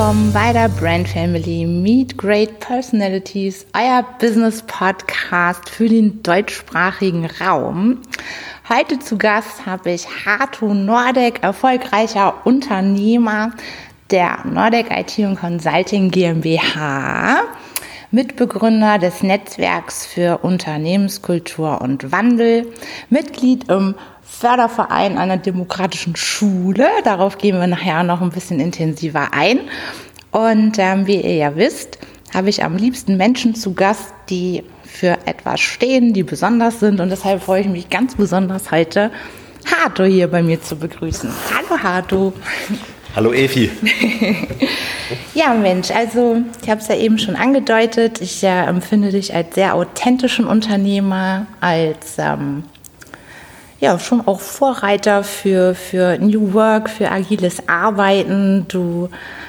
Willkommen bei der Brand Family Meet Great Personalities, euer Business Podcast für den deutschsprachigen Raum. Heute zu Gast habe ich Hato Nordek, erfolgreicher Unternehmer der Nordek IT und Consulting GmbH. Mitbegründer des Netzwerks für Unternehmenskultur und Wandel, Mitglied im Förderverein einer demokratischen Schule. Darauf gehen wir nachher noch ein bisschen intensiver ein. Und ähm, wie ihr ja wisst, habe ich am liebsten Menschen zu Gast, die für etwas stehen, die besonders sind. Und deshalb freue ich mich ganz besonders heute, Hato hier bei mir zu begrüßen. Hallo Hato. Hallo Efi. ja, Mensch, also ich habe es ja eben schon angedeutet. Ich äh, empfinde dich als sehr authentischen Unternehmer, als ähm, ja schon auch Vorreiter für, für New Work, für agiles Arbeiten. Du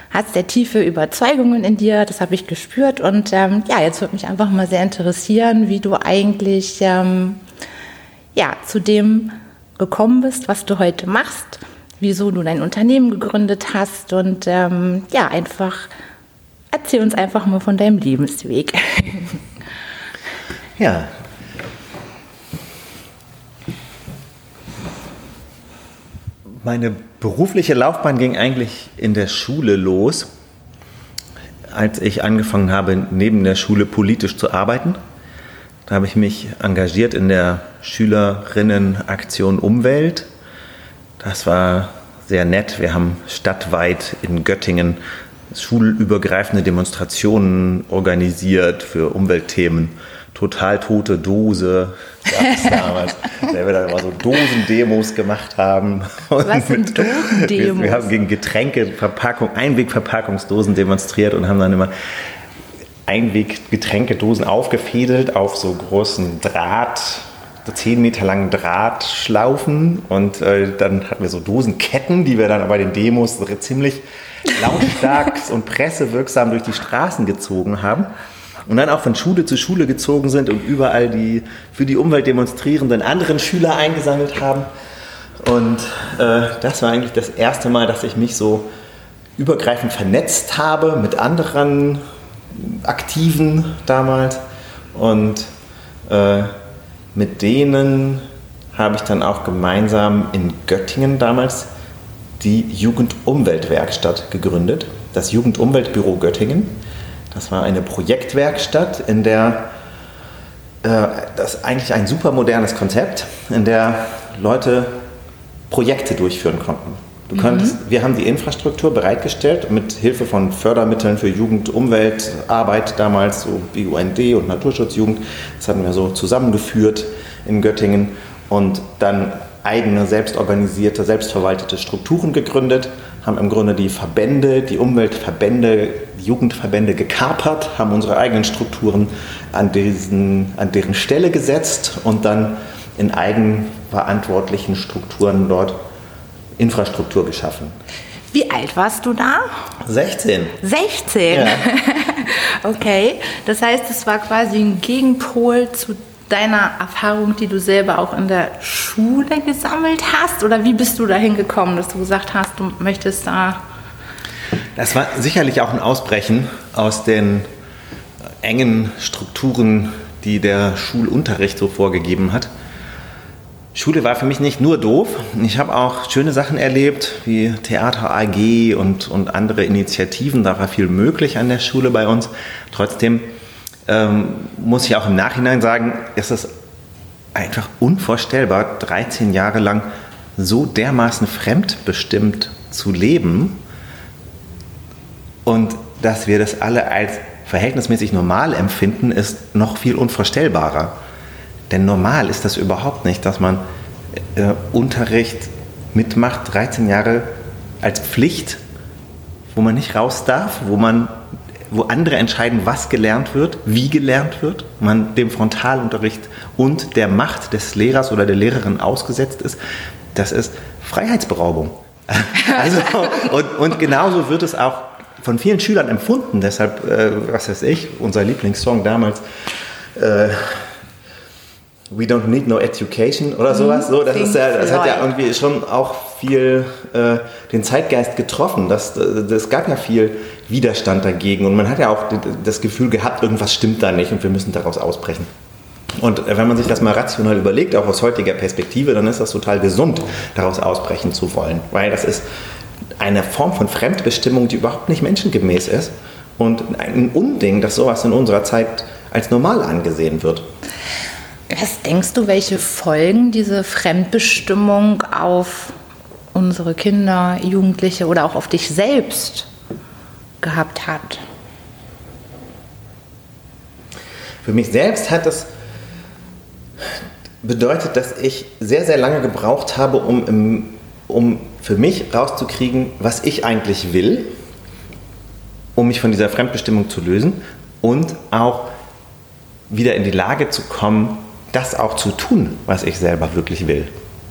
hast sehr tiefe Überzeugungen in dir, das habe ich gespürt. Und ähm, ja, jetzt würde mich einfach mal sehr interessieren, wie du eigentlich ähm, ja, zu dem gekommen bist, was du heute machst wieso du dein Unternehmen gegründet hast und ähm, ja, einfach erzähl uns einfach mal von deinem Lebensweg. ja. Meine berufliche Laufbahn ging eigentlich in der Schule los, als ich angefangen habe, neben der Schule politisch zu arbeiten. Da habe ich mich engagiert in der Schülerinnenaktion Umwelt das war sehr nett. Wir haben stadtweit in Göttingen schulübergreifende Demonstrationen organisiert für Umweltthemen. Total tote Dose gab damals, weil wir da immer so Dosendemos gemacht haben. Und Was sind Dosendemos? Wir, wir haben gegen Getränkeverpackung, Einwegverpackungsdosen demonstriert und haben dann immer Einweggetränkedosen aufgefädelt auf so großen Draht, zehn Meter langen Drahtschlaufen und äh, dann hatten wir so Dosenketten, die wir dann bei den Demos ziemlich lautstark und pressewirksam durch die Straßen gezogen haben und dann auch von Schule zu Schule gezogen sind und überall die für die Umwelt demonstrierenden anderen Schüler eingesammelt haben. Und äh, das war eigentlich das erste Mal, dass ich mich so übergreifend vernetzt habe mit anderen Aktiven damals. Und äh, mit denen habe ich dann auch gemeinsam in Göttingen damals die Jugendumweltwerkstatt gegründet, das Jugendumweltbüro Göttingen. Das war eine Projektwerkstatt, in der äh, das ist eigentlich ein super modernes Konzept, in der Leute Projekte durchführen konnten. Du könntest, mhm. Wir haben die Infrastruktur bereitgestellt mit Hilfe von Fördermitteln für Jugend, Umweltarbeit damals, so wie UND und Naturschutzjugend. Das hatten wir so zusammengeführt in Göttingen und dann eigene selbstorganisierte, selbstverwaltete Strukturen gegründet, haben im Grunde die Verbände, die Umweltverbände, die Jugendverbände gekapert, haben unsere eigenen Strukturen an, diesen, an deren Stelle gesetzt und dann in eigenverantwortlichen Strukturen dort Infrastruktur geschaffen. Wie alt warst du da? 16. 16? Ja. okay, das heißt, es war quasi ein Gegenpol zu deiner Erfahrung, die du selber auch in der Schule gesammelt hast? Oder wie bist du dahin gekommen, dass du gesagt hast, du möchtest da... Das war sicherlich auch ein Ausbrechen aus den engen Strukturen, die der Schulunterricht so vorgegeben hat. Schule war für mich nicht nur doof. Ich habe auch schöne Sachen erlebt, wie Theater AG und, und andere Initiativen. Da war viel möglich an der Schule bei uns. Trotzdem ähm, muss ich auch im Nachhinein sagen, ist es einfach unvorstellbar, 13 Jahre lang so dermaßen fremdbestimmt zu leben und dass wir das alle als verhältnismäßig normal empfinden, ist noch viel unvorstellbarer. Denn normal ist das überhaupt nicht, dass man äh, Unterricht mitmacht, 13 Jahre als Pflicht, wo man nicht raus darf, wo man wo andere entscheiden, was gelernt wird, wie gelernt wird, man dem Frontalunterricht und der Macht des Lehrers oder der Lehrerin ausgesetzt ist, das ist Freiheitsberaubung. also, und, und genauso wird es auch von vielen Schülern empfunden. Deshalb, äh, was weiß ich, unser Lieblingssong damals, äh, We don't need no education oder sowas. So, das, ist ja, das hat ja irgendwie schon auch viel äh, den Zeitgeist getroffen. Das, das gab ja viel Widerstand dagegen und man hat ja auch das Gefühl gehabt, irgendwas stimmt da nicht und wir müssen daraus ausbrechen. Und wenn man sich das mal rational überlegt, auch aus heutiger Perspektive, dann ist das total gesund, daraus ausbrechen zu wollen. Weil das ist eine Form von Fremdbestimmung, die überhaupt nicht menschengemäß ist. Und ein Unding, dass sowas in unserer Zeit als normal angesehen wird. Was denkst du, welche Folgen diese Fremdbestimmung auf unsere Kinder, Jugendliche oder auch auf dich selbst gehabt hat? Für mich selbst hat das bedeutet, dass ich sehr, sehr lange gebraucht habe, um, um für mich rauszukriegen, was ich eigentlich will, um mich von dieser Fremdbestimmung zu lösen und auch wieder in die Lage zu kommen, das auch zu tun, was ich selber wirklich will.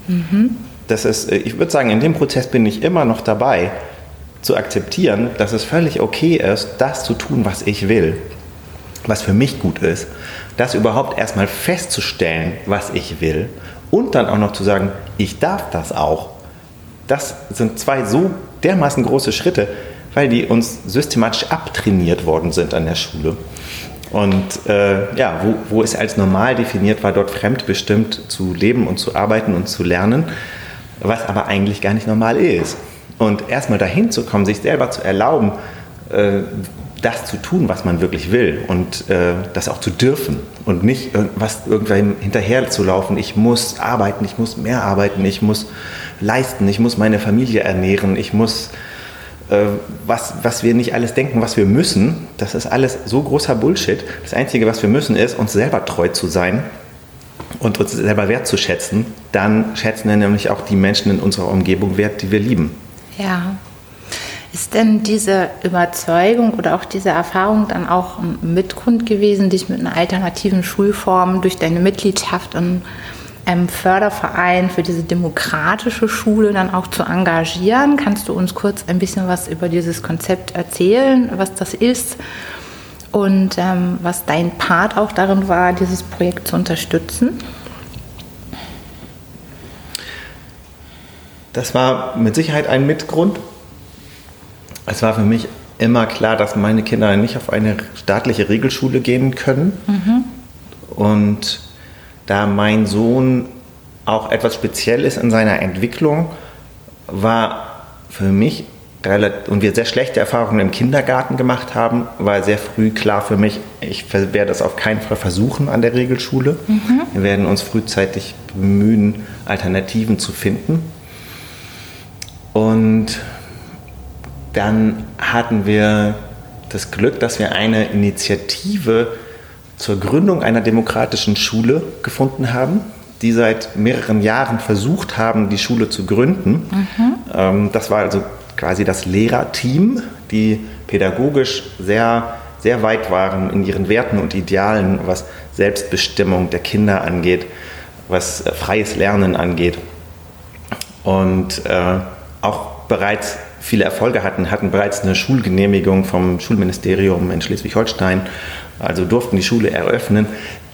Mhm. Das ist, ich würde sagen, in dem Prozess bin ich immer noch dabei, zu akzeptieren, dass es völlig okay ist, das zu tun, was ich will, was für mich gut ist, das überhaupt erstmal festzustellen, was ich will und dann auch noch zu sagen, ich darf das auch. Das sind zwei so dermaßen große Schritte, weil die uns systematisch abtrainiert worden sind an der Schule. Und äh, ja, wo, wo es als normal definiert war, dort fremdbestimmt zu leben und zu arbeiten und zu lernen, was aber eigentlich gar nicht normal ist. Und erstmal dahin zu kommen, sich selber zu erlauben, äh, das zu tun, was man wirklich will und äh, das auch zu dürfen und nicht irgendwas irgendwann hinterher zu laufen. Ich muss arbeiten, ich muss mehr arbeiten, ich muss leisten, ich muss meine Familie ernähren, ich muss äh, was, was wir nicht alles denken, was wir müssen, das ist alles so großer Bullshit. Das Einzige, was wir müssen, ist, uns selber treu zu sein und uns selber wertzuschätzen. Dann schätzen wir nämlich auch die Menschen in unserer Umgebung wert, die wir lieben. Ja. Ist denn diese Überzeugung oder auch diese Erfahrung dann auch ein Mitgrund gewesen, dich mit einer alternativen Schulform durch deine Mitgliedschaft in einem Förderverein für diese demokratische Schule dann auch zu engagieren. Kannst du uns kurz ein bisschen was über dieses Konzept erzählen, was das ist und ähm, was dein Part auch darin war, dieses Projekt zu unterstützen? Das war mit Sicherheit ein Mitgrund. Es war für mich immer klar, dass meine Kinder nicht auf eine staatliche Regelschule gehen können. Mhm. Und da mein Sohn auch etwas speziell ist in seiner Entwicklung, war für mich und wir sehr schlechte Erfahrungen im Kindergarten gemacht haben, war sehr früh klar für mich, ich werde das auf keinen Fall versuchen an der Regelschule. Mhm. Wir werden uns frühzeitig bemühen, Alternativen zu finden. Und dann hatten wir das Glück, dass wir eine Initiative zur Gründung einer demokratischen Schule gefunden haben, die seit mehreren Jahren versucht haben, die Schule zu gründen. Mhm. Das war also quasi das Lehrerteam, die pädagogisch sehr, sehr weit waren in ihren Werten und Idealen, was Selbstbestimmung der Kinder angeht, was äh, freies Lernen angeht. Und äh, auch bereits viele Erfolge hatten, hatten bereits eine Schulgenehmigung vom Schulministerium in Schleswig-Holstein also durften die Schule eröffnen.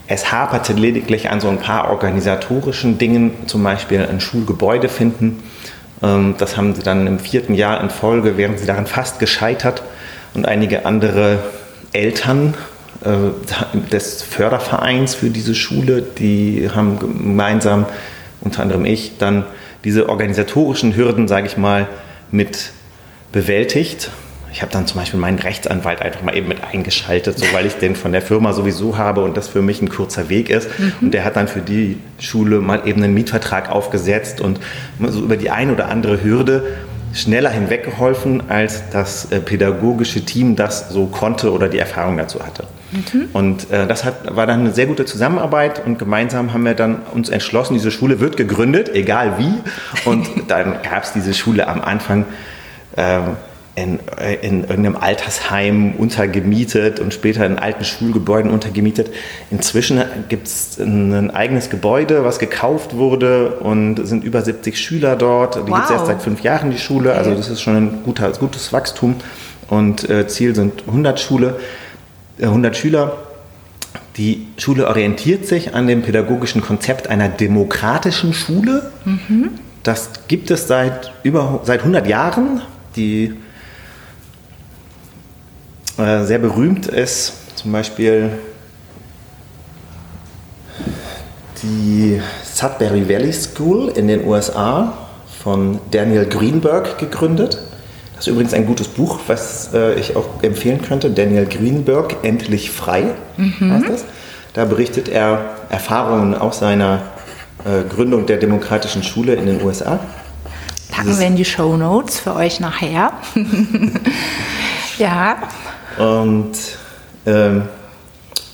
Es haperte lediglich an so ein paar organisatorischen Dingen, zum Beispiel ein Schulgebäude finden. Ähm, das haben sie dann im vierten Jahr in Folge, wären sie daran fast gescheitert. Und einige andere Eltern äh, des Fördervereins für diese Schule, die haben gemeinsam, unter anderem ich, dann diese organisatorischen Hürden, sage ich mal, mit bewältigt ich habe dann zum Beispiel meinen Rechtsanwalt einfach mal eben mit eingeschaltet, so weil ich den von der Firma sowieso habe und das für mich ein kurzer Weg ist. Mhm. Und der hat dann für die Schule mal eben einen Mietvertrag aufgesetzt und so über die ein oder andere Hürde schneller hinweggeholfen, als das äh, pädagogische Team das so konnte oder die Erfahrung dazu hatte. Mhm. Und äh, das hat, war dann eine sehr gute Zusammenarbeit und gemeinsam haben wir dann uns entschlossen, diese Schule wird gegründet, egal wie. Und dann gab es diese Schule am Anfang. Äh, in, äh, in irgendeinem Altersheim untergemietet und später in alten Schulgebäuden untergemietet. Inzwischen gibt es ein eigenes Gebäude, was gekauft wurde und sind über 70 Schüler dort. Die wow. gibt es erst seit fünf Jahren, die Schule. Also das ist schon ein guter, gutes Wachstum. Und äh, Ziel sind 100 Schule, äh, 100 Schüler Die Schule orientiert sich an dem pädagogischen Konzept einer demokratischen Schule. Das gibt es seit über seit 100 Jahren. Die äh, sehr berühmt ist zum Beispiel die Sudbury Valley School in den USA von Daniel Greenberg gegründet. Das ist übrigens ein gutes Buch, was äh, ich auch empfehlen könnte. Daniel Greenberg, Endlich frei heißt das. Da berichtet er Erfahrungen aus seiner äh, Gründung der demokratischen Schule in den USA. Packen wir in die Show Notes für euch nachher. ja. Und ähm,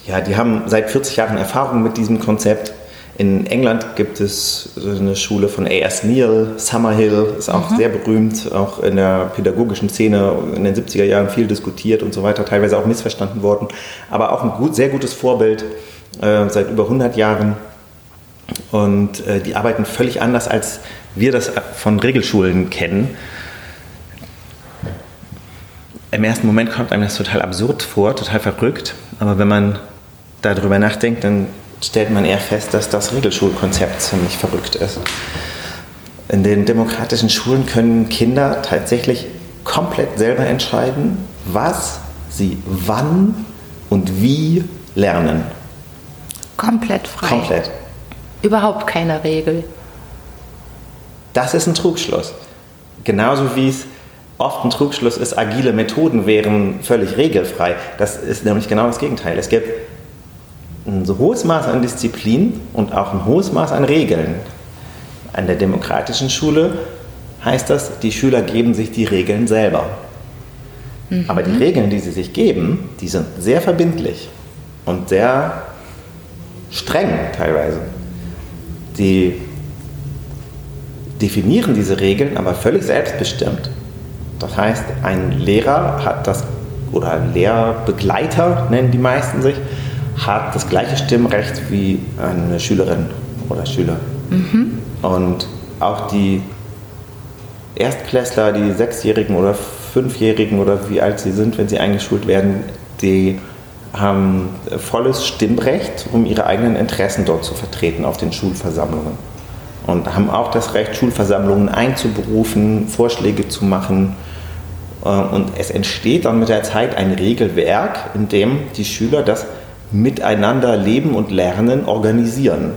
ja, die haben seit 40 Jahren Erfahrung mit diesem Konzept. In England gibt es eine Schule von A.S. Neil, Summerhill, ist auch sehr berühmt, auch in der pädagogischen Szene in den 70er Jahren viel diskutiert und so weiter, teilweise auch missverstanden worden, aber auch ein gut, sehr gutes Vorbild äh, seit über 100 Jahren. Und äh, die arbeiten völlig anders, als wir das von Regelschulen kennen. Im ersten Moment kommt einem das total absurd vor, total verrückt, aber wenn man darüber nachdenkt, dann stellt man eher fest, dass das Regelschulkonzept ziemlich verrückt ist. In den demokratischen Schulen können Kinder tatsächlich komplett selber entscheiden, was sie wann und wie lernen. Komplett frei. Komplett. Überhaupt keine Regel. Das ist ein Trugschluss. Genauso wie es oft ein Trugschluss ist, agile Methoden wären völlig regelfrei. Das ist nämlich genau das Gegenteil. Es gibt ein hohes Maß an Disziplin und auch ein hohes Maß an Regeln. An der demokratischen Schule heißt das, die Schüler geben sich die Regeln selber. Aber die Regeln, die sie sich geben, die sind sehr verbindlich und sehr streng teilweise. Die definieren diese Regeln aber völlig selbstbestimmt. Das heißt, ein Lehrer hat das, oder ein Lehrbegleiter nennen die meisten sich, hat das gleiche Stimmrecht wie eine Schülerin oder Schüler. Und auch die Erstklässler, die Sechsjährigen oder Fünfjährigen oder wie alt sie sind, wenn sie eingeschult werden, die haben volles Stimmrecht, um ihre eigenen Interessen dort zu vertreten auf den Schulversammlungen. Und haben auch das Recht, Schulversammlungen einzuberufen, Vorschläge zu machen. Äh, Und es entsteht dann mit der Zeit ein Regelwerk, in dem die Schüler das Miteinander leben und lernen organisieren.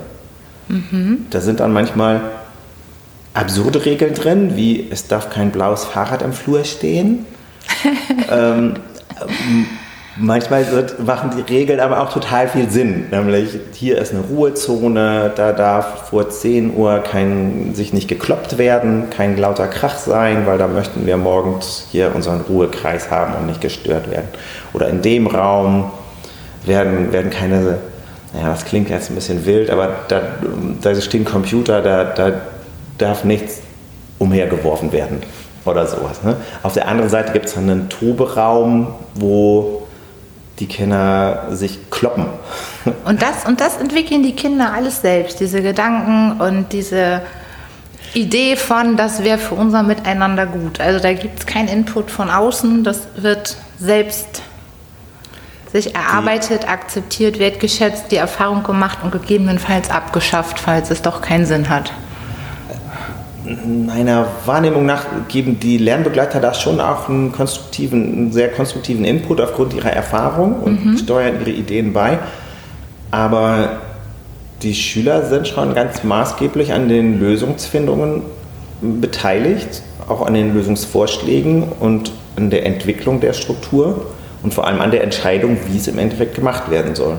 Da sind dann manchmal absurde Regeln drin, wie es darf kein blaues Fahrrad im Flur stehen. ähm, ähm, manchmal wird, machen die Regeln aber auch total viel Sinn. Nämlich, hier ist eine Ruhezone, da darf vor 10 Uhr kein, sich nicht gekloppt werden, kein lauter Krach sein, weil da möchten wir morgens hier unseren Ruhekreis haben und nicht gestört werden. Oder in dem Raum werden, werden keine, naja, das klingt jetzt ein bisschen wild, aber da, da stehen Computer, da, da darf nichts umhergeworfen werden oder sowas. Ne? Auf der anderen Seite gibt es einen Toberaum, wo die Kinder sich kloppen. Und das, und das entwickeln die Kinder alles selbst, diese Gedanken und diese Idee von, das wäre für unser Miteinander gut. Also da gibt es keinen Input von außen, das wird selbst sich erarbeitet, akzeptiert, wertgeschätzt, die Erfahrung gemacht und gegebenenfalls abgeschafft, falls es doch keinen Sinn hat. Meiner Wahrnehmung nach geben die Lernbegleiter da schon auch einen konstruktiven, einen sehr konstruktiven Input aufgrund ihrer Erfahrung und steuern ihre Ideen bei. Aber die Schüler sind schon ganz maßgeblich an den Lösungsfindungen beteiligt, auch an den Lösungsvorschlägen und an der Entwicklung der Struktur und vor allem an der Entscheidung, wie es im Endeffekt gemacht werden soll.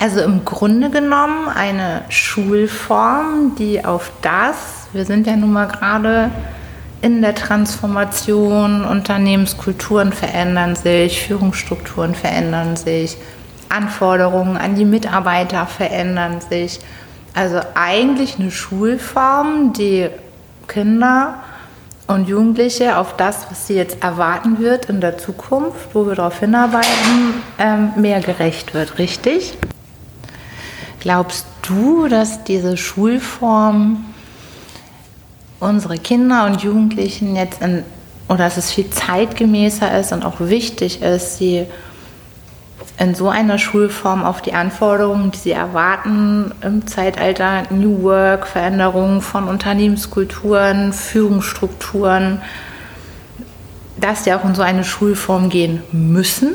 Also im Grunde genommen eine Schulform, die auf das, wir sind ja nun mal gerade in der Transformation, Unternehmenskulturen verändern sich, Führungsstrukturen verändern sich, Anforderungen an die Mitarbeiter verändern sich. Also eigentlich eine Schulform, die Kinder und Jugendliche auf das, was sie jetzt erwarten wird in der Zukunft, wo wir darauf hinarbeiten, ähm, mehr gerecht wird, richtig? Glaubst du, dass diese Schulform unsere Kinder und Jugendlichen jetzt in, oder dass es viel zeitgemäßer ist und auch wichtig ist, sie in so einer Schulform auf die Anforderungen, die sie erwarten im Zeitalter New Work, Veränderungen von Unternehmenskulturen, Führungsstrukturen, dass sie auch in so eine Schulform gehen müssen.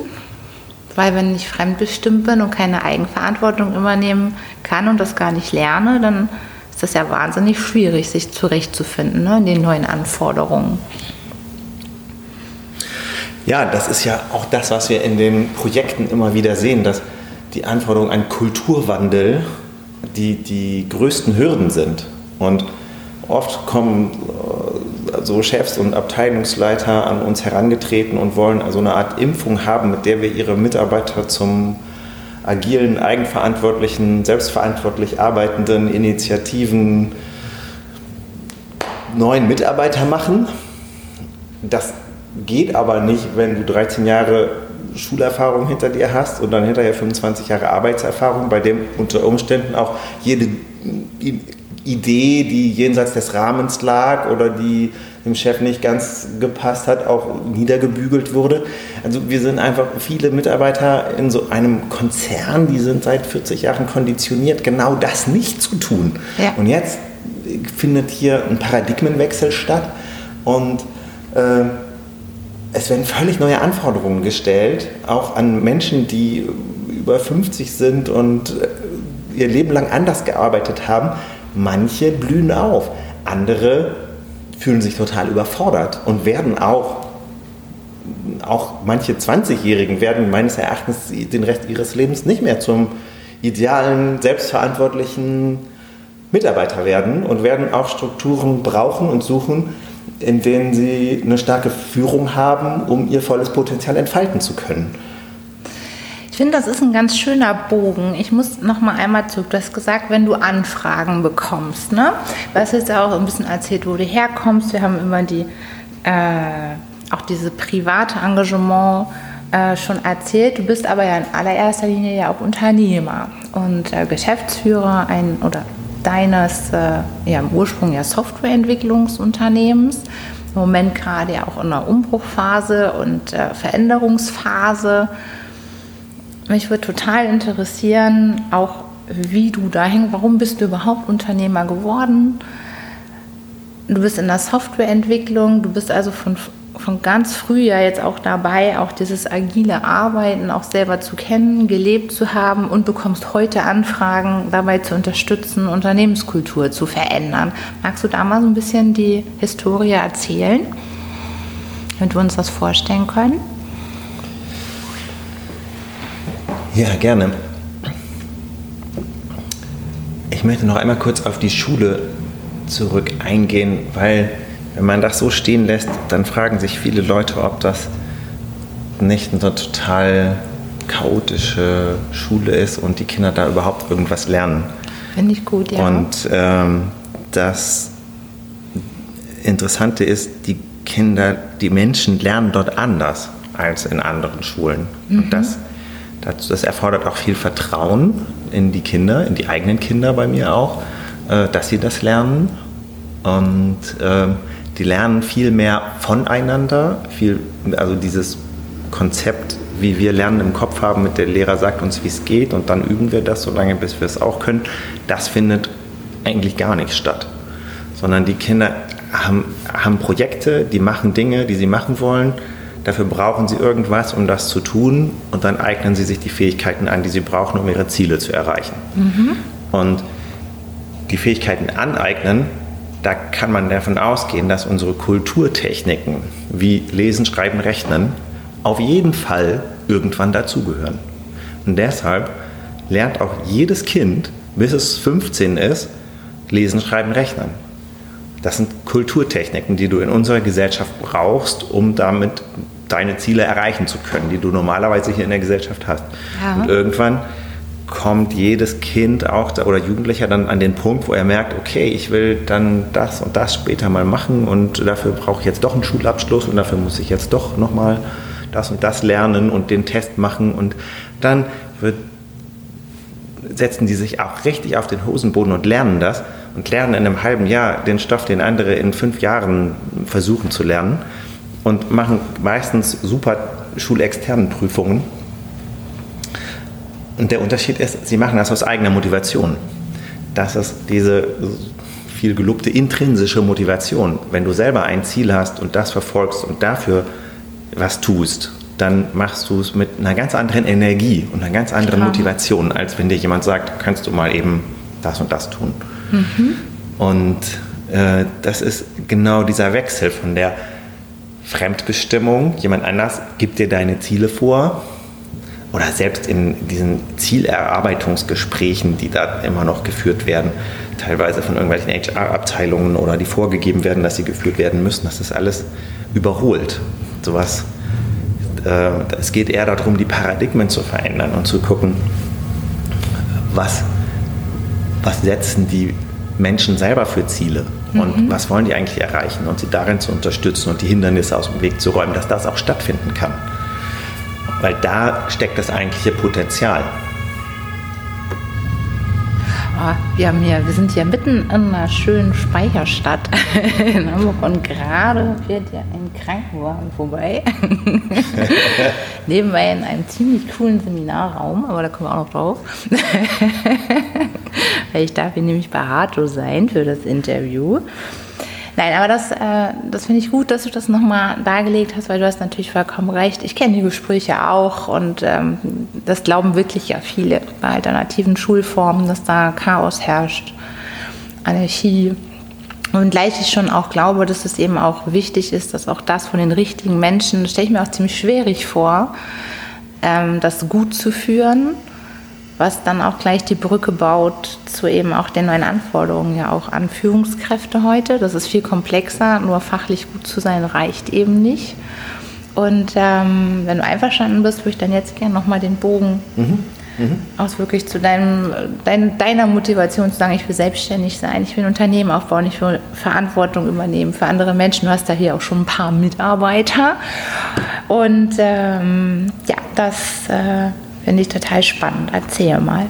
Weil wenn ich fremdbestimmt bin und keine Eigenverantwortung übernehmen kann und das gar nicht lerne, dann ist das ja wahnsinnig schwierig, sich zurechtzufinden ne, in den neuen Anforderungen. Ja, das ist ja auch das, was wir in den Projekten immer wieder sehen, dass die Anforderungen an Kulturwandel die, die größten Hürden sind. Und oft kommen äh, so Chefs und Abteilungsleiter an uns herangetreten und wollen also eine Art Impfung haben, mit der wir ihre Mitarbeiter zum agilen, eigenverantwortlichen, selbstverantwortlich arbeitenden Initiativen neuen Mitarbeiter machen. Das geht aber nicht, wenn du 13 Jahre Schulerfahrung hinter dir hast und dann hinterher 25 Jahre Arbeitserfahrung, bei dem unter Umständen auch jede Idee, die jenseits des Rahmens lag oder die dem Chef nicht ganz gepasst hat, auch niedergebügelt wurde. Also wir sind einfach viele Mitarbeiter in so einem Konzern, die sind seit 40 Jahren konditioniert, genau das nicht zu tun. Ja. Und jetzt findet hier ein Paradigmenwechsel statt und äh, es werden völlig neue Anforderungen gestellt, auch an Menschen, die über 50 sind und äh, ihr Leben lang anders gearbeitet haben. Manche blühen auf, andere fühlen sich total überfordert und werden auch, auch manche 20-Jährigen werden meines Erachtens den Rest ihres Lebens nicht mehr zum idealen, selbstverantwortlichen Mitarbeiter werden und werden auch Strukturen brauchen und suchen, in denen sie eine starke Führung haben, um ihr volles Potenzial entfalten zu können. Ich finde, das ist ein ganz schöner Bogen. Ich muss noch mal einmal zurück. Du hast gesagt, wenn du Anfragen bekommst, ne? Hast jetzt auch ein bisschen erzählt, wo du herkommst. Wir haben immer die, äh, auch diese private Engagement äh, schon erzählt. Du bist aber ja in allererster Linie ja auch Unternehmer und äh, Geschäftsführer ein oder deines äh, ja, im Ursprung ja Softwareentwicklungsunternehmens. Im Moment gerade ja auch in der Umbruchphase und äh, Veränderungsphase. Mich würde total interessieren, auch wie du dahin, warum bist du überhaupt Unternehmer geworden? Du bist in der Softwareentwicklung, du bist also von von ganz früh ja jetzt auch dabei, auch dieses agile Arbeiten auch selber zu kennen, gelebt zu haben und bekommst heute Anfragen, dabei zu unterstützen, Unternehmenskultur zu verändern. Magst du da mal so ein bisschen die Historie erzählen, damit wir uns das vorstellen können? Ja, gerne. Ich möchte noch einmal kurz auf die Schule zurück eingehen, weil wenn man das so stehen lässt, dann fragen sich viele Leute, ob das nicht eine total chaotische Schule ist und die Kinder da überhaupt irgendwas lernen. Finde ich gut, ja. Und ähm, das Interessante ist, die Kinder, die Menschen lernen dort anders als in anderen Schulen. Mhm. Und das, das, das, erfordert auch viel Vertrauen in die Kinder, in die eigenen Kinder bei mir auch, äh, dass sie das lernen. Und äh, die lernen viel mehr voneinander, viel, also dieses Konzept, wie wir Lernen im Kopf haben, mit der Lehrer sagt uns, wie es geht und dann üben wir das so lange, bis wir es auch können, das findet eigentlich gar nicht statt. Sondern die Kinder haben, haben Projekte, die machen Dinge, die sie machen wollen. Dafür brauchen sie irgendwas, um das zu tun und dann eignen sie sich die Fähigkeiten an, die sie brauchen, um ihre Ziele zu erreichen. Mhm. Und die Fähigkeiten aneignen da kann man davon ausgehen, dass unsere Kulturtechniken wie Lesen, Schreiben, Rechnen auf jeden Fall irgendwann dazugehören. Und deshalb lernt auch jedes Kind, bis es 15 ist, Lesen, Schreiben, Rechnen. Das sind Kulturtechniken, die du in unserer Gesellschaft brauchst, um damit deine Ziele erreichen zu können, die du normalerweise hier in der Gesellschaft hast. Ja. Und irgendwann kommt jedes Kind auch oder Jugendlicher dann an den Punkt, wo er merkt, okay, ich will dann das und das später mal machen und dafür brauche ich jetzt doch einen Schulabschluss und dafür muss ich jetzt doch nochmal das und das lernen und den Test machen und dann wird, setzen die sich auch richtig auf den Hosenboden und lernen das und lernen in einem halben Jahr den Stoff, den andere in fünf Jahren versuchen zu lernen und machen meistens super schulexternen Prüfungen Und der Unterschied ist, sie machen das aus eigener Motivation. Das ist diese viel gelobte intrinsische Motivation. Wenn du selber ein Ziel hast und das verfolgst und dafür was tust, dann machst du es mit einer ganz anderen Energie und einer ganz anderen Klar. Motivation, als wenn dir jemand sagt, kannst du mal eben das und das tun. Mhm. Und äh, das ist genau dieser Wechsel von der Fremdbestimmung. Jemand anders gibt dir deine Ziele vor. Oder selbst in diesen Zielerarbeitungsgesprächen, die da immer noch geführt werden, teilweise von irgendwelchen HR-Abteilungen oder die vorgegeben werden, dass sie geführt werden müssen, das ist alles überholt. Sowas. Äh, es geht eher darum, die Paradigmen zu verändern und zu gucken, was, was setzen die Menschen selber für Ziele und mhm. was wollen die eigentlich erreichen und sie darin zu unterstützen und die Hindernisse aus dem Weg zu räumen, dass das auch stattfinden kann. Weil da steckt das eigentliche Potenzial. Oh, wir, haben hier, wir sind hier mitten in einer schönen Speicherstadt in Hamburg und gerade fährt hier ein Krankenwagen vorbei. Nebenbei in einem ziemlich coolen Seminarraum, aber da kommen wir auch noch drauf. ich darf hier nämlich bei Hato sein für das Interview. Nein, aber das, äh, das finde ich gut, dass du das nochmal dargelegt hast, weil du hast natürlich vollkommen recht. Ich kenne die Gespräche auch und ähm, das glauben wirklich ja viele bei alternativen Schulformen, dass da Chaos herrscht, Anarchie. Und gleich ich schon auch glaube, dass es eben auch wichtig ist, dass auch das von den richtigen Menschen, das stelle ich mir auch ziemlich schwierig vor, ähm, das gut zu führen was dann auch gleich die Brücke baut zu eben auch den neuen Anforderungen ja auch an Führungskräfte heute. Das ist viel komplexer, nur fachlich gut zu sein reicht eben nicht. Und ähm, wenn du einverstanden bist, würde ich dann jetzt gerne nochmal den Bogen mhm. Mhm. aus wirklich zu deinem, dein, deiner Motivation zu sagen, ich will selbstständig sein, ich will ein Unternehmen aufbauen, ich will Verantwortung übernehmen für andere Menschen. Du hast da hier auch schon ein paar Mitarbeiter. Und ähm, ja, das äh, Finde ich total spannend. Erzähl mal.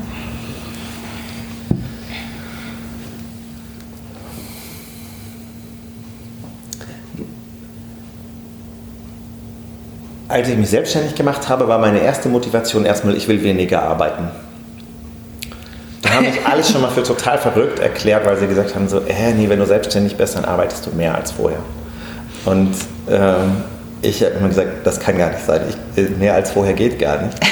Als ich mich selbstständig gemacht habe, war meine erste Motivation erstmal, ich will weniger arbeiten. Da haben mich alles schon mal für total verrückt erklärt, weil sie gesagt haben, so, äh, nee, wenn du selbstständig bist, dann arbeitest du mehr als vorher. Und ähm, ich habe immer gesagt, das kann gar nicht sein. Ich, mehr als vorher geht gar nicht.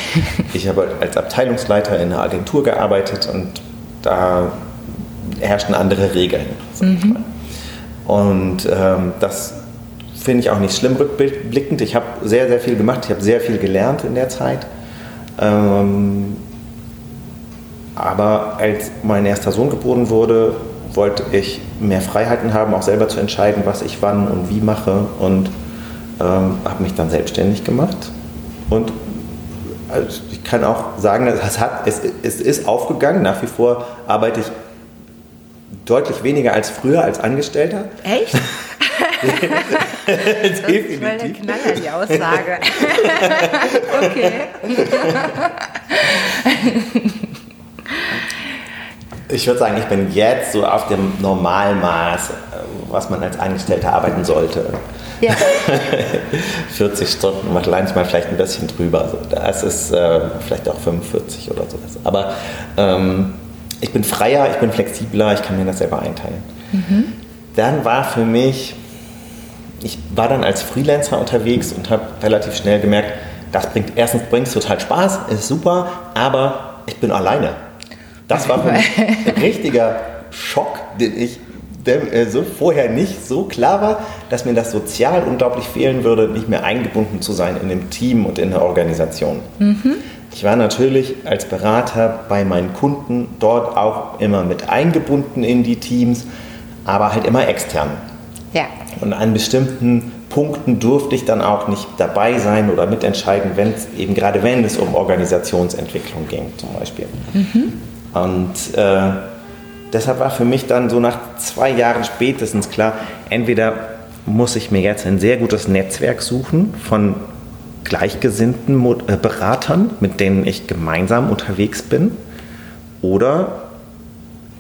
Ich habe als Abteilungsleiter in einer Agentur gearbeitet und da herrschten andere Regeln. Mhm. Und ähm, das finde ich auch nicht schlimm rückblickend. Ich habe sehr, sehr viel gemacht. Ich habe sehr viel gelernt in der Zeit. Ähm, aber als mein erster Sohn geboren wurde, wollte ich mehr Freiheiten haben, auch selber zu entscheiden, was ich wann und wie mache. Und ähm, habe mich dann selbstständig gemacht und also ich kann auch sagen, es, hat, es, es ist aufgegangen. Nach wie vor arbeite ich deutlich weniger als früher als Angestellter. Echt? Definitiv. Das ist der Knaller, die Aussage. okay. Ich würde sagen, ich bin jetzt so auf dem Normalmaß, was man als Angestellter arbeiten sollte. Ja. 40 Stunden, manchmal vielleicht ein bisschen drüber. Das ist äh, vielleicht auch 45 oder sowas. Aber ähm, ich bin freier, ich bin flexibler, ich kann mir das selber einteilen. Mhm. Dann war für mich, ich war dann als Freelancer unterwegs und habe relativ schnell gemerkt, das bringt erstens bringt total Spaß, ist super, aber ich bin alleine. Das war für mich ein richtiger Schock, den ich so vorher nicht so klar war, dass mir das sozial unglaublich fehlen würde, nicht mehr eingebunden zu sein in dem Team und in der Organisation. Mhm. Ich war natürlich als Berater bei meinen Kunden dort auch immer mit eingebunden in die Teams, aber halt immer extern. Ja. Und an bestimmten Punkten durfte ich dann auch nicht dabei sein oder mitentscheiden, wenn es eben gerade wenn es um Organisationsentwicklung ging zum Beispiel. Mhm. Und äh, deshalb war für mich dann so nach zwei Jahren spätestens klar, entweder muss ich mir jetzt ein sehr gutes Netzwerk suchen von gleichgesinnten äh, Beratern, mit denen ich gemeinsam unterwegs bin, oder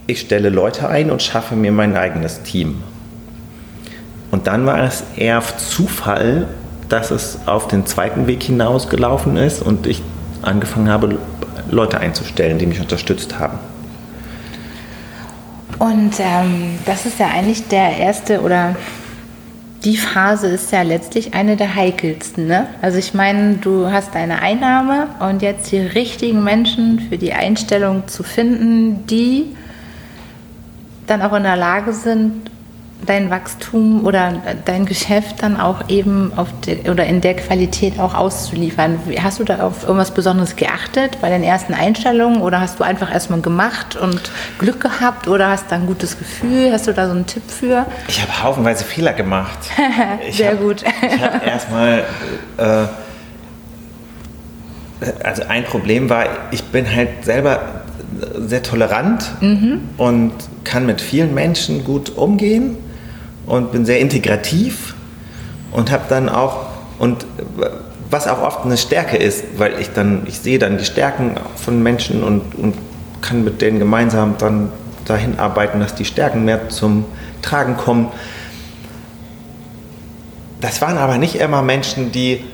ich stelle Leute ein und schaffe mir mein eigenes Team. Und dann war es eher Zufall, dass es auf den zweiten Weg hinausgelaufen ist und ich angefangen habe, Leute einzustellen, die mich unterstützt haben. Und ähm, das ist ja eigentlich der erste oder die Phase ist ja letztlich eine der heikelsten. Ne? Also ich meine, du hast deine Einnahme und jetzt die richtigen Menschen für die Einstellung zu finden, die dann auch in der Lage sind, dein Wachstum oder dein Geschäft dann auch eben auf de, oder in der Qualität auch auszuliefern. Hast du da auf irgendwas Besonderes geachtet bei den ersten Einstellungen oder hast du einfach erstmal gemacht und Glück gehabt oder hast da ein gutes Gefühl? Hast du da so einen Tipp für? Ich habe haufenweise Fehler gemacht. Sehr hab, gut. ich habe erstmal äh, also ein Problem war, ich bin halt selber sehr tolerant mhm. und kann mit vielen Menschen gut umgehen und bin sehr integrativ und habe dann auch und was auch oft eine Stärke ist, weil ich dann ich sehe dann die Stärken von Menschen und, und kann mit denen gemeinsam dann dahin arbeiten, dass die Stärken mehr zum Tragen kommen. Das waren aber nicht immer Menschen, die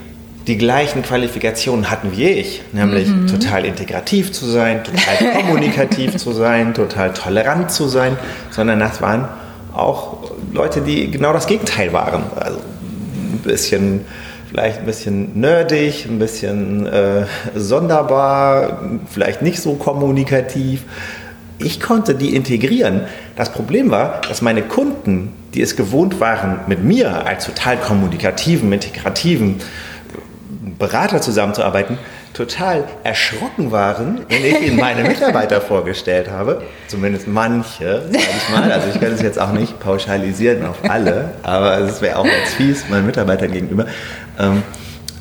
die gleichen Qualifikationen hatten wie ich, nämlich mhm. total integrativ zu sein, total kommunikativ zu sein, total tolerant zu sein, sondern das waren auch Leute, die genau das Gegenteil waren. Also ein bisschen, vielleicht ein bisschen nerdig, ein bisschen äh, sonderbar, vielleicht nicht so kommunikativ. Ich konnte die integrieren. Das Problem war, dass meine Kunden, die es gewohnt waren, mit mir als total kommunikativen, integrativen Berater zusammenzuarbeiten, total erschrocken waren, wenn ich ihnen meine Mitarbeiter vorgestellt habe. Zumindest manche, sag ich mal. Also ich kann es jetzt auch nicht pauschalisieren auf alle, aber es wäre auch jetzt fies meinen Mitarbeitern gegenüber. Ähm,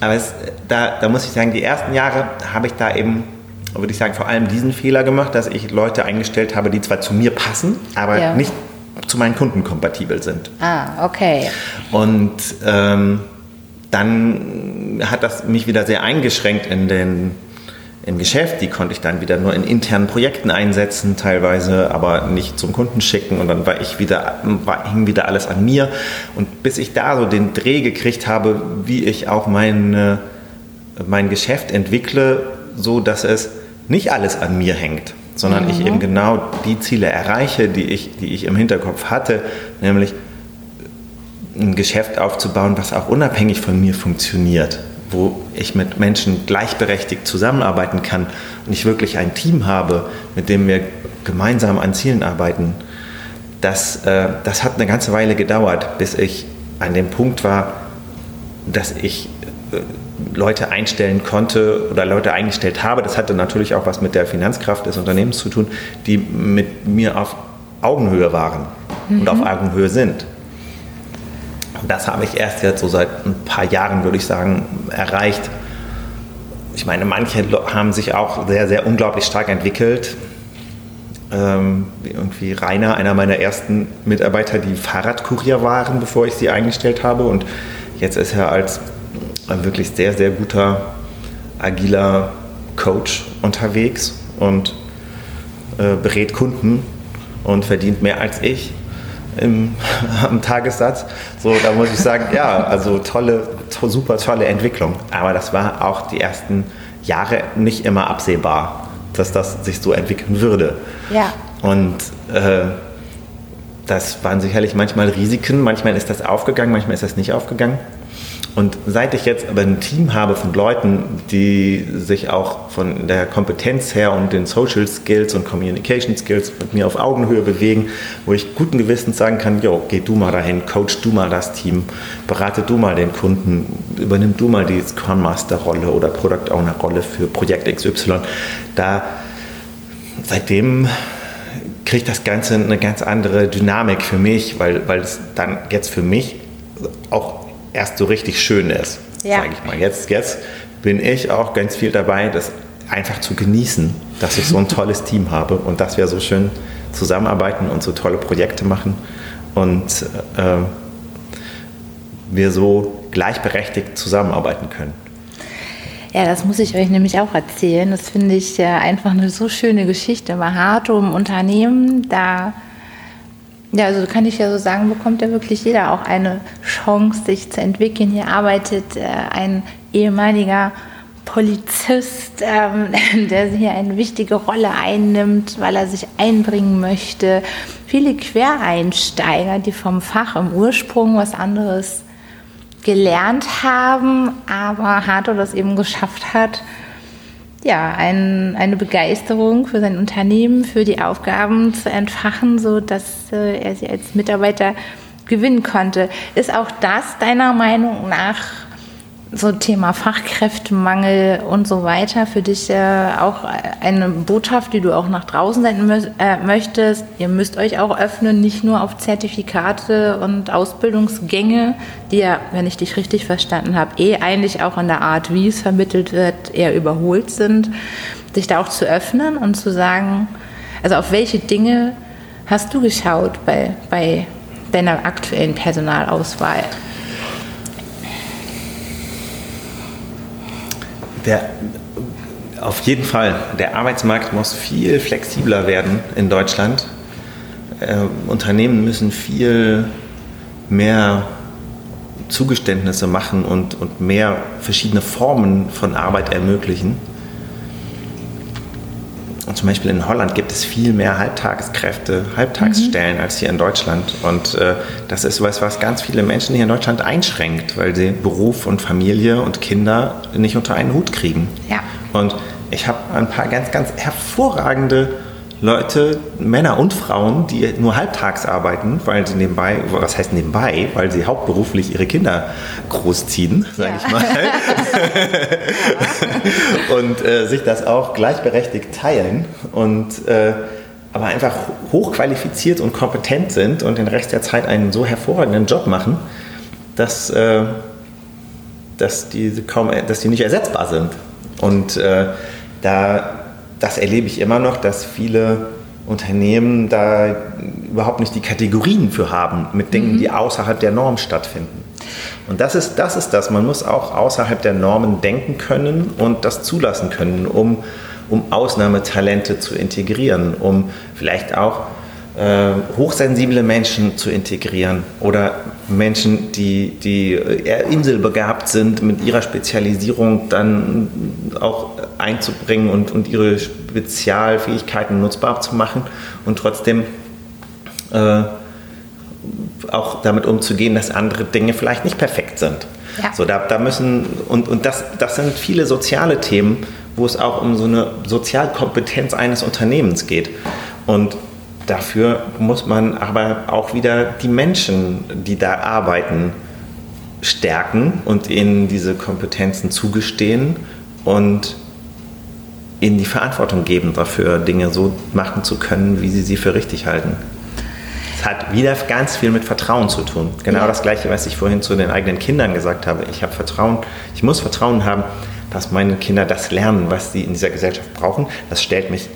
aber es, da, da muss ich sagen, die ersten Jahre habe ich da eben, würde ich sagen, vor allem diesen Fehler gemacht, dass ich Leute eingestellt habe, die zwar zu mir passen, aber ja. nicht zu meinen Kunden kompatibel sind. Ah, okay. Und ähm, dann hat das mich wieder sehr eingeschränkt in den, im Geschäft. Die konnte ich dann wieder nur in internen Projekten einsetzen, teilweise, aber nicht zum Kunden schicken. Und dann war ich wieder, war, hing wieder alles an mir. Und bis ich da so den Dreh gekriegt habe, wie ich auch mein, mein Geschäft entwickle, so dass es nicht alles an mir hängt, sondern mhm. ich eben genau die Ziele erreiche, die ich, die ich im Hinterkopf hatte, nämlich ein Geschäft aufzubauen, was auch unabhängig von mir funktioniert, wo ich mit Menschen gleichberechtigt zusammenarbeiten kann und ich wirklich ein Team habe, mit dem wir gemeinsam an Zielen arbeiten, das, äh, das hat eine ganze Weile gedauert, bis ich an dem Punkt war, dass ich äh, Leute einstellen konnte oder Leute eingestellt habe. Das hatte natürlich auch was mit der Finanzkraft des Unternehmens zu tun, die mit mir auf Augenhöhe waren mhm. und auf mhm. Augenhöhe sind. Das habe ich erst jetzt so seit ein paar Jahren, würde ich sagen, erreicht. Ich meine, manche haben sich auch sehr, sehr unglaublich stark entwickelt. Ähm, irgendwie Rainer, einer meiner ersten Mitarbeiter, die Fahrradkurier waren, bevor ich sie eingestellt habe. Und jetzt ist er als wirklich sehr, sehr guter, agiler Coach unterwegs und äh, berät Kunden und verdient mehr als ich im, am Tagessatz. So, da muss ich sagen, ja, also tolle, to, super tolle Entwicklung. Aber das war auch die ersten Jahre nicht immer absehbar, dass das sich so entwickeln würde. Ja. Und äh, das waren sicherlich manchmal Risiken, manchmal ist das aufgegangen, manchmal ist das nicht aufgegangen. Und seit ich jetzt aber ein Team habe von Leuten, die sich auch von der Kompetenz her und den Social Skills und Communication Skills mit mir auf Augenhöhe bewegen, wo ich guten Gewissens sagen kann, jo, geh du mal dahin, coach du mal das Team, berate du mal den Kunden, übernimm du mal die Scrum Master Rolle oder Product Owner Rolle für Projekt XY. Da seitdem kriegt das Ganze eine ganz andere Dynamik für mich, weil, weil es dann jetzt für mich auch erst so richtig schön ist, ja. sage ich mal. Jetzt, jetzt bin ich auch ganz viel dabei, das einfach zu genießen, dass ich so ein tolles Team habe und dass wir so schön zusammenarbeiten und so tolle Projekte machen und äh, wir so gleichberechtigt zusammenarbeiten können. Ja, das muss ich euch nämlich auch erzählen. Das finde ich ja einfach eine so schöne Geschichte. Bei Hartum Unternehmen, da ja, also kann ich ja so sagen, bekommt ja wirklich jeder auch eine Chance, sich zu entwickeln. Hier arbeitet äh, ein ehemaliger Polizist, ähm, der hier eine wichtige Rolle einnimmt, weil er sich einbringen möchte. Viele Quereinsteiger, die vom Fach im Ursprung was anderes gelernt haben, aber Harto das eben geschafft hat, ja, ein, eine Begeisterung für sein Unternehmen, für die Aufgaben zu entfachen, so dass äh, er sie als Mitarbeiter gewinnen konnte. Ist auch das deiner Meinung nach so Thema Fachkräftemangel und so weiter für dich äh, auch eine Botschaft, die du auch nach draußen senden mö äh, möchtest. Ihr müsst euch auch öffnen, nicht nur auf Zertifikate und Ausbildungsgänge, die ja, wenn ich dich richtig verstanden habe, eh eigentlich auch in der Art, wie es vermittelt wird, eher überholt sind, sich da auch zu öffnen und zu sagen, also auf welche Dinge hast du geschaut bei, bei deiner aktuellen Personalauswahl? Der, auf jeden Fall, der Arbeitsmarkt muss viel flexibler werden in Deutschland. Äh, Unternehmen müssen viel mehr Zugeständnisse machen und, und mehr verschiedene Formen von Arbeit ermöglichen. Zum Beispiel in Holland gibt es viel mehr Halbtagskräfte, Halbtagsstellen mhm. als hier in Deutschland. Und äh, das ist was, was ganz viele Menschen hier in Deutschland einschränkt, weil sie Beruf und Familie und Kinder nicht unter einen Hut kriegen. Ja. Und ich habe ein paar ganz, ganz hervorragende Leute, Männer und Frauen, die nur halbtags arbeiten, weil sie nebenbei, was heißt nebenbei, weil sie hauptberuflich ihre Kinder großziehen, sage ja. ich mal. und äh, sich das auch gleichberechtigt teilen und äh, aber einfach hochqualifiziert und kompetent sind und den Rest der Zeit einen so hervorragenden Job machen, dass, äh, dass, die, kaum, dass die nicht ersetzbar sind. Und äh, da das erlebe ich immer noch, dass viele Unternehmen da überhaupt nicht die Kategorien für haben, mit Dingen, mhm. die außerhalb der Norm stattfinden. Und das ist, das ist das. Man muss auch außerhalb der Normen denken können und das zulassen können, um, um Ausnahmetalente zu integrieren, um vielleicht auch hochsensible Menschen zu integrieren oder Menschen, die, die eher inselbegabt sind, mit ihrer Spezialisierung dann auch einzubringen und, und ihre Spezialfähigkeiten nutzbar zu machen und trotzdem äh, auch damit umzugehen, dass andere Dinge vielleicht nicht perfekt sind. Ja. So, da, da müssen, und, und das, das sind viele soziale Themen, wo es auch um so eine Sozialkompetenz eines Unternehmens geht. Und Dafür muss man aber auch wieder die Menschen, die da arbeiten, stärken und ihnen diese Kompetenzen zugestehen und ihnen die Verantwortung geben dafür, Dinge so machen zu können, wie sie sie für richtig halten. Es hat wieder ganz viel mit Vertrauen zu tun. Genau ja. das Gleiche, was ich vorhin zu den eigenen Kindern gesagt habe. Ich habe Vertrauen, ich muss Vertrauen haben, dass meine Kinder das lernen, was sie in dieser Gesellschaft brauchen. Das stellt mich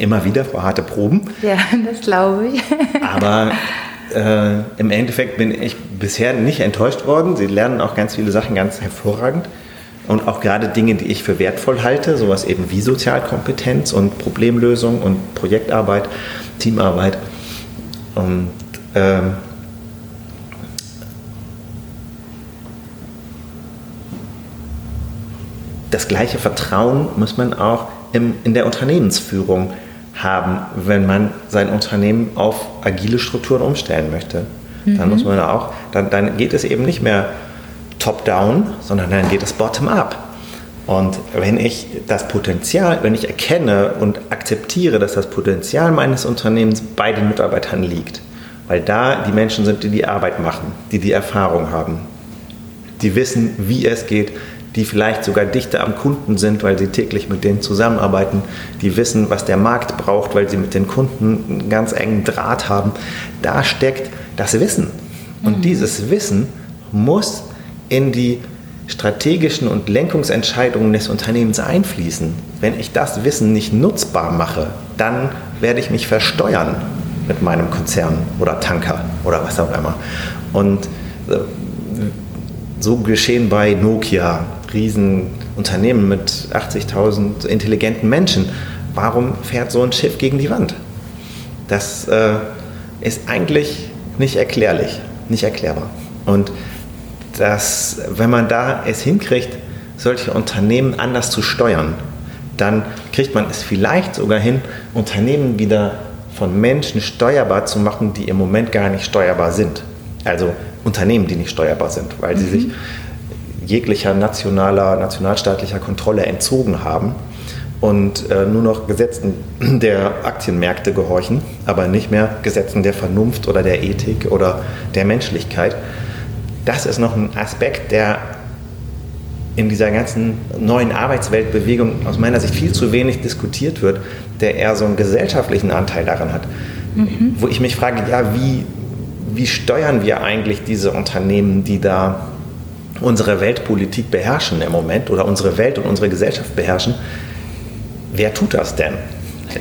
immer wieder vor harte Proben. Ja, das glaube ich. Aber äh, im Endeffekt bin ich bisher nicht enttäuscht worden. Sie lernen auch ganz viele Sachen ganz hervorragend. Und auch gerade Dinge, die ich für wertvoll halte, sowas eben wie Sozialkompetenz und Problemlösung und Projektarbeit, Teamarbeit. Und ähm, das gleiche Vertrauen muss man auch im, in der Unternehmensführung haben, wenn man sein Unternehmen auf agile Strukturen umstellen möchte. Mhm. Dann muss man auch, dann, dann geht es eben nicht mehr top-down, sondern dann geht es bottom-up. Und wenn ich das Potenzial, wenn ich erkenne und akzeptiere, dass das Potenzial meines Unternehmens bei den Mitarbeitern liegt, weil da die Menschen sind, die die Arbeit machen, die die Erfahrung haben, die wissen, wie es geht, die vielleicht sogar dichter am Kunden sind, weil sie täglich mit denen zusammenarbeiten, die wissen, was der Markt braucht, weil sie mit den Kunden einen ganz engen Draht haben. Da steckt das Wissen. Und mhm. dieses Wissen muss in die strategischen und Lenkungsentscheidungen des Unternehmens einfließen. Wenn ich das Wissen nicht nutzbar mache, dann werde ich mich versteuern mit meinem Konzern oder Tanker oder was auch immer. Und äh, so geschehen bei Nokia, Riesenunternehmen mit 80.000 intelligenten Menschen. Warum fährt so ein Schiff gegen die Wand? Das äh, ist eigentlich nicht erklärlich, nicht erklärbar. Und das, wenn man da es hinkriegt, solche Unternehmen anders zu steuern. Dann kriegt man es vielleicht sogar hin, Unternehmen wieder von Menschen steuerbar zu machen, die im Moment gar nicht steuerbar sind. Also Unternehmen, die nicht steuerbar sind, weil sie mhm. sich jeglicher nationaler, nationalstaatlicher Kontrolle entzogen haben und äh, nur noch Gesetzen der Aktienmärkte gehorchen, aber nicht mehr Gesetzen der Vernunft oder der Ethik oder der Menschlichkeit. Das ist noch ein Aspekt, der in dieser ganzen neuen Arbeitsweltbewegung aus meiner Sicht viel zu wenig diskutiert wird, der eher so einen gesellschaftlichen Anteil daran hat. Mhm. Wo ich mich frage, ja, wie, wie steuern wir eigentlich diese Unternehmen, die da unsere Weltpolitik beherrschen im Moment oder unsere Welt und unsere Gesellschaft beherrschen? Wer tut das denn?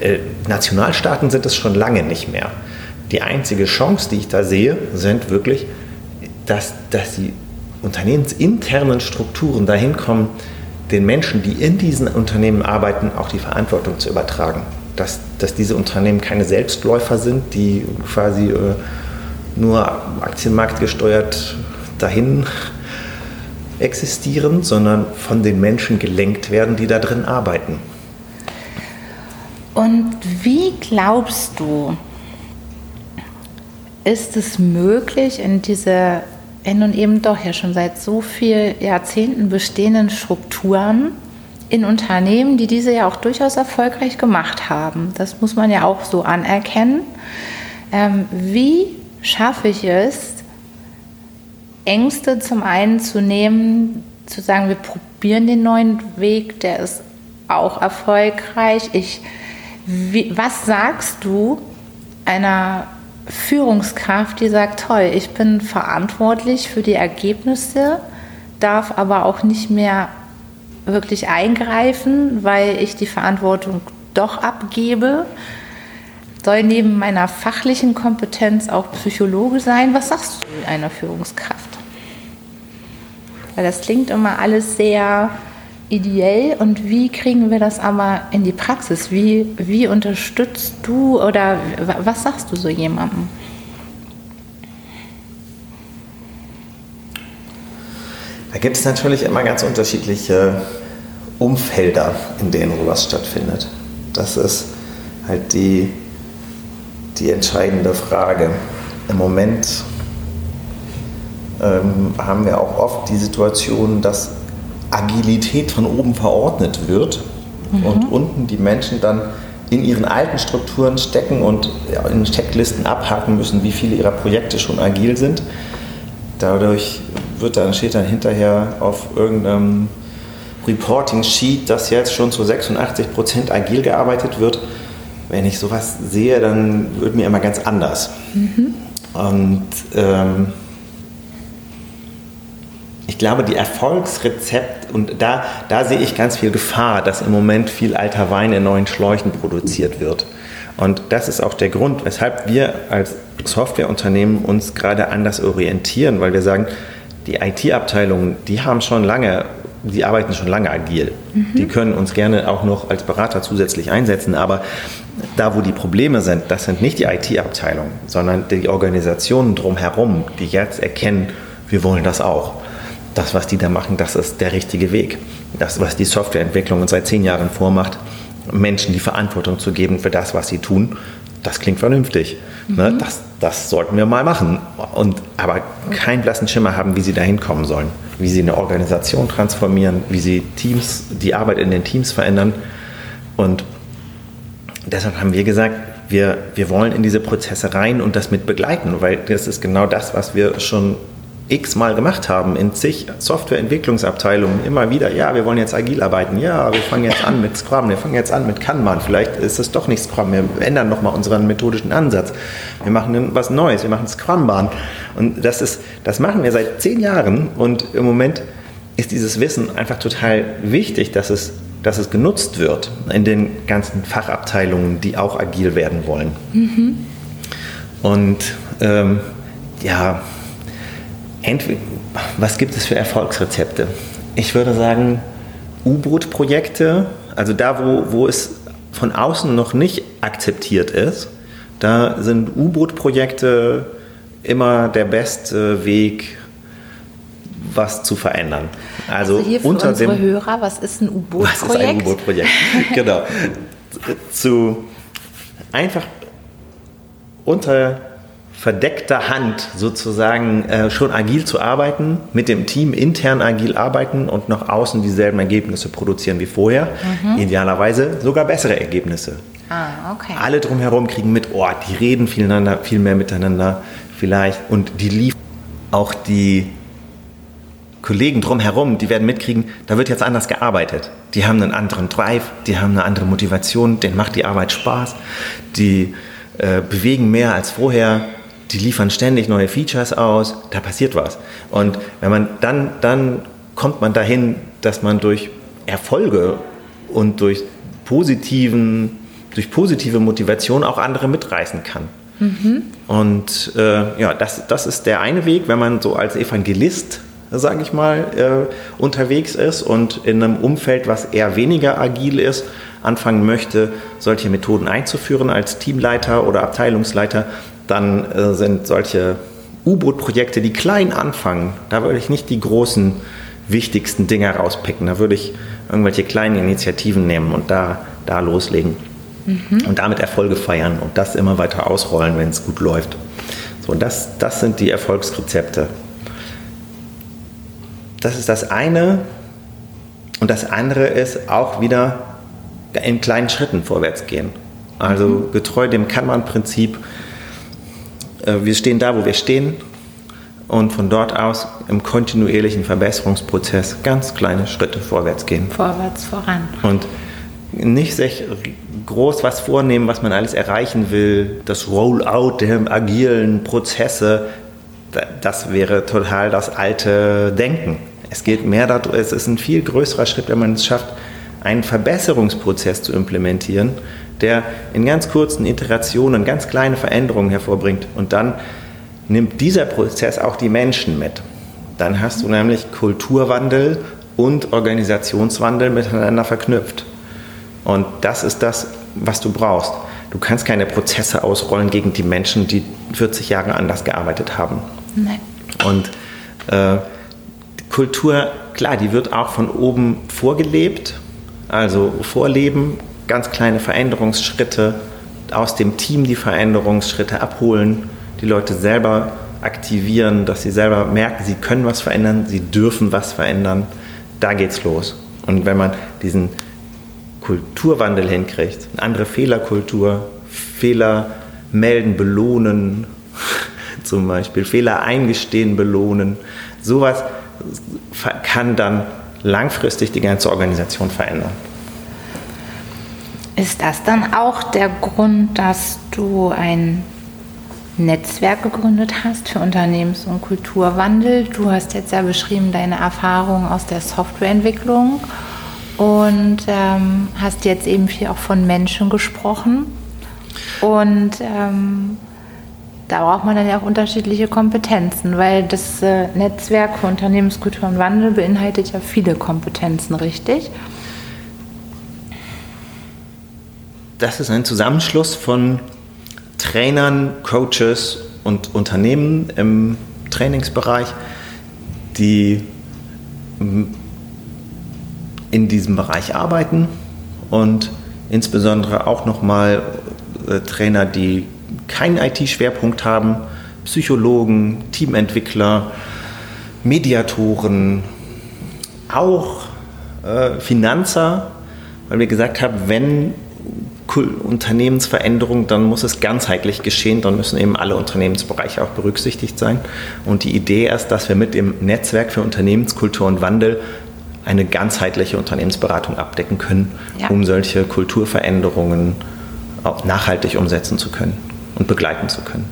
Äh, Nationalstaaten sind es schon lange nicht mehr. Die einzige Chance, die ich da sehe, sind wirklich, dass, dass die unternehmensinternen Strukturen dahin kommen, den Menschen, die in diesen Unternehmen arbeiten, auch die Verantwortung zu übertragen. Dass, dass diese Unternehmen keine Selbstläufer sind, die quasi äh, nur aktienmarktgesteuert dahin existieren, sondern von den Menschen gelenkt werden, die da drin arbeiten. Und wie glaubst du, ist es möglich, in diese in nun eben doch ja schon seit so vielen Jahrzehnten bestehenden Strukturen in Unternehmen, die diese ja auch durchaus erfolgreich gemacht haben, das muss man ja auch so anerkennen, ähm, wie schaffe ich es, Ängste zum einen zu nehmen, zu sagen, wir probieren den neuen Weg, der ist auch erfolgreich. Ich wie, was sagst du einer Führungskraft, die sagt, toll, ich bin verantwortlich für die Ergebnisse, darf aber auch nicht mehr wirklich eingreifen, weil ich die Verantwortung doch abgebe, soll neben meiner fachlichen Kompetenz auch Psychologe sein. Was sagst du einer Führungskraft? Weil das klingt immer alles sehr ideell und wie kriegen wir das aber in die Praxis? Wie, wie unterstützt du oder was sagst du so jemandem? Da gibt es natürlich immer ganz unterschiedliche Umfelder, in denen sowas stattfindet. Das ist halt die, die entscheidende Frage. Im Moment ähm, haben wir auch oft die Situation, dass Agilität von oben verordnet wird mhm. und unten die Menschen dann in ihren alten Strukturen stecken und in Checklisten abhaken müssen, wie viele ihrer Projekte schon agil sind. Dadurch wird dann, steht dann hinterher auf irgendeinem Reporting-Sheet, dass jetzt schon zu 86 Prozent agil gearbeitet wird. Wenn ich sowas sehe, dann wird mir immer ganz anders. Mhm. Und ähm, glaube, die Erfolgsrezept, und da, da sehe ich ganz viel Gefahr, dass im Moment viel alter Wein in neuen Schläuchen produziert wird. Und das ist auch der Grund, weshalb wir als Softwareunternehmen uns gerade anders orientieren, weil wir sagen, die IT-Abteilungen, die haben schon lange, die arbeiten schon lange agil. Mhm. Die können uns gerne auch noch als Berater zusätzlich einsetzen, aber da, wo die Probleme sind, das sind nicht die IT-Abteilungen, sondern die Organisationen drumherum, die jetzt erkennen, wir wollen das auch das, was die da machen, das ist der richtige Weg. Das, was die Softwareentwicklung uns seit zehn Jahren vormacht, Menschen die Verantwortung zu geben für das, was sie tun, das klingt vernünftig. Ne? Mhm. Das, das sollten wir mal machen. Und, aber keinen blassen Schimmer haben, wie sie da hinkommen sollen. Wie sie eine Organisation transformieren, wie sie Teams, die Arbeit in den Teams verändern. Und deshalb haben wir gesagt, wir, wir wollen in diese Prozesse rein und das mit begleiten, weil das ist genau das, was wir schon x-mal gemacht haben in zig Softwareentwicklungsabteilungen immer wieder, ja, wir wollen jetzt agil arbeiten, ja, wir fangen jetzt an mit Scrum, wir fangen jetzt an mit Kanban, vielleicht ist es doch nicht Scrum, wir ändern nochmal unseren methodischen Ansatz, wir machen was Neues, wir machen Scrumban und das ist, das machen wir seit zehn Jahren und im Moment ist dieses Wissen einfach total wichtig, dass es, dass es genutzt wird in den ganzen Fachabteilungen, die auch agil werden wollen. Mhm. Und ähm, ja, was gibt es für Erfolgsrezepte? Ich würde sagen, U-Boot-Projekte, also da, wo, wo es von außen noch nicht akzeptiert ist, da sind U-Boot-Projekte immer der beste Weg, was zu verändern. Also, Also hier für unter unsere dem Hörer, was ist ein was ist ein U-Boot-Projekt? U-Boot-Projekt? genau. Zu einfach unter verdeckter Hand sozusagen äh, schon agil zu arbeiten, mit dem Team intern agil arbeiten und nach außen dieselben Ergebnisse produzieren wie vorher. Idealerweise sogar bessere Ergebnisse. Ah, okay. Alle drumherum kriegen mit, oh, die reden viel, viel mehr miteinander vielleicht und die liefern auch die Kollegen drumherum, die werden mitkriegen, da wird jetzt anders gearbeitet. Die haben einen anderen Drive, die haben eine andere Motivation, denen macht die Arbeit Spaß, die äh, bewegen mehr als vorher, die liefern ständig neue Features aus, da passiert was. Und wenn man dann, dann kommt man dahin, dass man durch Erfolge und durch positiven, durch positive Motivation auch andere mitreißen kann. Und äh, ja, das, das ist der eine Weg, wenn man so als Evangelist, sage ich mal, äh, unterwegs ist und in einem Umfeld, was eher weniger agil ist, anfangen möchte, solche Methoden einzuführen als Teamleiter oder Abteilungsleiter, dann äh, sind solche U-Boot-Projekte, die klein anfangen, da würde ich nicht die großen, wichtigsten Dinge rauspicken. Da würde ich irgendwelche kleinen Initiativen nehmen und da, da loslegen und damit Erfolge feiern und das immer weiter ausrollen, wenn es gut läuft. So, das, das sind die Erfolgsrezepte. Das ist das eine. Und das andere ist auch wieder in kleinen Schritten vorwärts gehen. Also getreu dem Kanban-Prinzip. Äh, Wir stehen da, wo wir stehen. Und von dort aus im kontinuierlichen Verbesserungsprozess ganz kleine Schritte vorwärts gehen. Vorwärts voran. Und nicht sich groß was vornehmen, was man alles erreichen will. Das Rollout der agilen Prozesse, da- das wäre total das alte Denken. Es geht mehr darum, es ist ein viel größerer Schritt, wenn man es schafft, einen Verbesserungsprozess zu implementieren, der in ganz kurzen Iterationen ganz kleine Veränderungen hervorbringt. Und dann nimmt dieser Prozess auch die Menschen mit. Dann hast du nämlich Kulturwandel und Organisationswandel miteinander verknüpft. Und das ist das, was du brauchst. Du kannst keine Prozesse ausrollen gegen die Menschen, die 40 Jahre anders gearbeitet haben. Nein. Und äh, Kultur, klar, die wird auch von oben vorgelebt, also vorleben, ganz kleine Veränderungsschritte, aus dem Team die Veränderungsschritte abholen, die Leute selber aktivieren, dass sie selber merken, sie können was verändern, sie dürfen was verändern. Da geht's los. Und wenn man diesen Kulturwandel hinkriegt, eine andere Fehlerkultur, Fehler melden, belohnen, zum Beispiel Fehler eingestehen, belohnen, sowas kann dann langfristig die ganze Organisation verändern. Ist das dann auch der Grund, dass du ein Netzwerk gegründet hast für Unternehmens- und Kulturwandel? Du hast jetzt ja beschrieben deine Erfahrungen aus der Softwareentwicklung und ähm, hast jetzt eben viel auch von Menschen gesprochen. Und ähm, da braucht man dann ja auch unterschiedliche Kompetenzen, weil das äh, Netzwerk für Unternehmenskultur und Wandel beinhaltet ja viele Kompetenzen, richtig? Das ist ein Zusammenschluss von Trainern, Coaches und Unternehmen im Trainingsbereich, die mm, in diesem Bereich arbeiten und insbesondere auch nochmal äh, Trainer, die keinen IT-Schwerpunkt haben, Psychologen, Teamentwickler, Mediatoren, auch äh, Finanzer, weil wir gesagt haben, wenn Unternehmensveränderung, dann muss es ganzheitlich geschehen, dann müssen eben alle Unternehmensbereiche auch berücksichtigt sein. Und die Idee ist, dass wir mit dem Netzwerk für Unternehmenskultur und Wandel eine ganzheitliche Unternehmensberatung abdecken können, Ja. um solche Kulturveränderungen auch nachhaltig umsetzen zu können und begleiten zu können.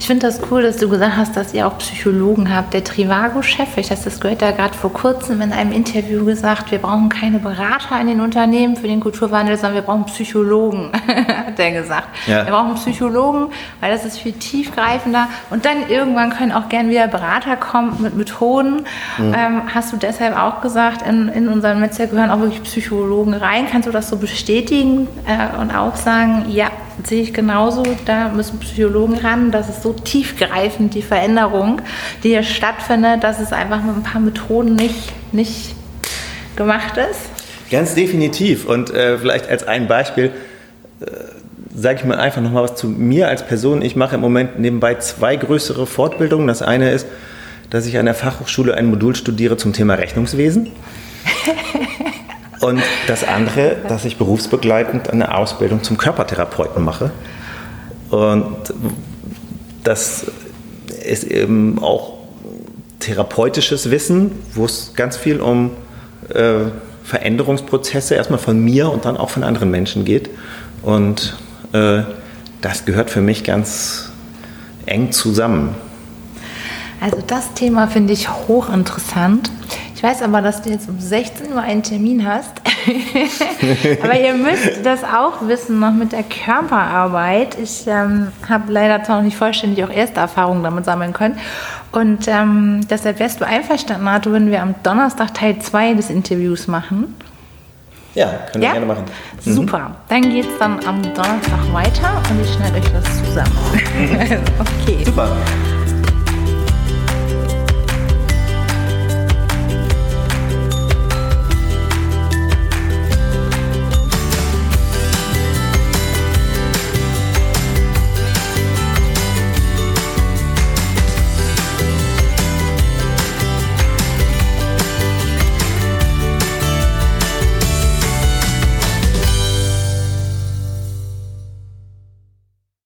Ich finde das cool, dass du gesagt hast, dass ihr auch Psychologen habt. Der Trivago-Chef, ich habe das gehört, da gerade vor kurzem in einem Interview gesagt, wir brauchen keine Berater in den Unternehmen für den Kulturwandel, sondern wir brauchen Psychologen, hat er gesagt. Ja. Wir brauchen Psychologen, weil das ist viel tiefgreifender. Und dann irgendwann können auch gern wieder Berater kommen mit Methoden. Ähm, hast du deshalb auch gesagt, in, in unserem Netzwerk gehören auch wirklich Psychologen rein. Kannst du das so bestätigen äh, und auch sagen, ja, sehe ich genauso. Da müssen Psychologen ran. Das ist so tiefgreifend, die Veränderung, die hier stattfindet, dass es einfach mit ein paar Methoden nicht, nicht gemacht ist. Ganz definitiv. Und äh, vielleicht als ein Beispiel äh, sage ich mal einfach nochmal was zu mir als Person. Ich mache im Moment nebenbei zwei größere Fortbildungen. Das eine ist, dass ich an der Fachhochschule ein Modul studiere zum Thema Rechnungswesen. Und das andere, dass ich berufsbegleitend eine Ausbildung zum Körpertherapeuten mache. Und das ist eben auch therapeutisches Wissen, wo es ganz viel um äh, Veränderungsprozesse erstmal von mir und dann auch von anderen Menschen geht. Und äh, das gehört für mich ganz eng zusammen. Also das Thema finde ich hochinteressant. Ich weiß aber, dass du jetzt um 16 Uhr einen Termin hast. aber ihr müsst das auch wissen, noch mit der Körperarbeit. Ich ähm, habe leider zwar noch nicht vollständig auch erste Erfahrungen damit sammeln können. Und ähm, deshalb wärst du einverstanden, Arthur, wenn wir am Donnerstag Teil 2 des Interviews machen. Ja, können wir ja? gerne machen. Mhm. Super. Dann geht es dann am Donnerstag weiter und ich schneide euch das zusammen. okay. Super.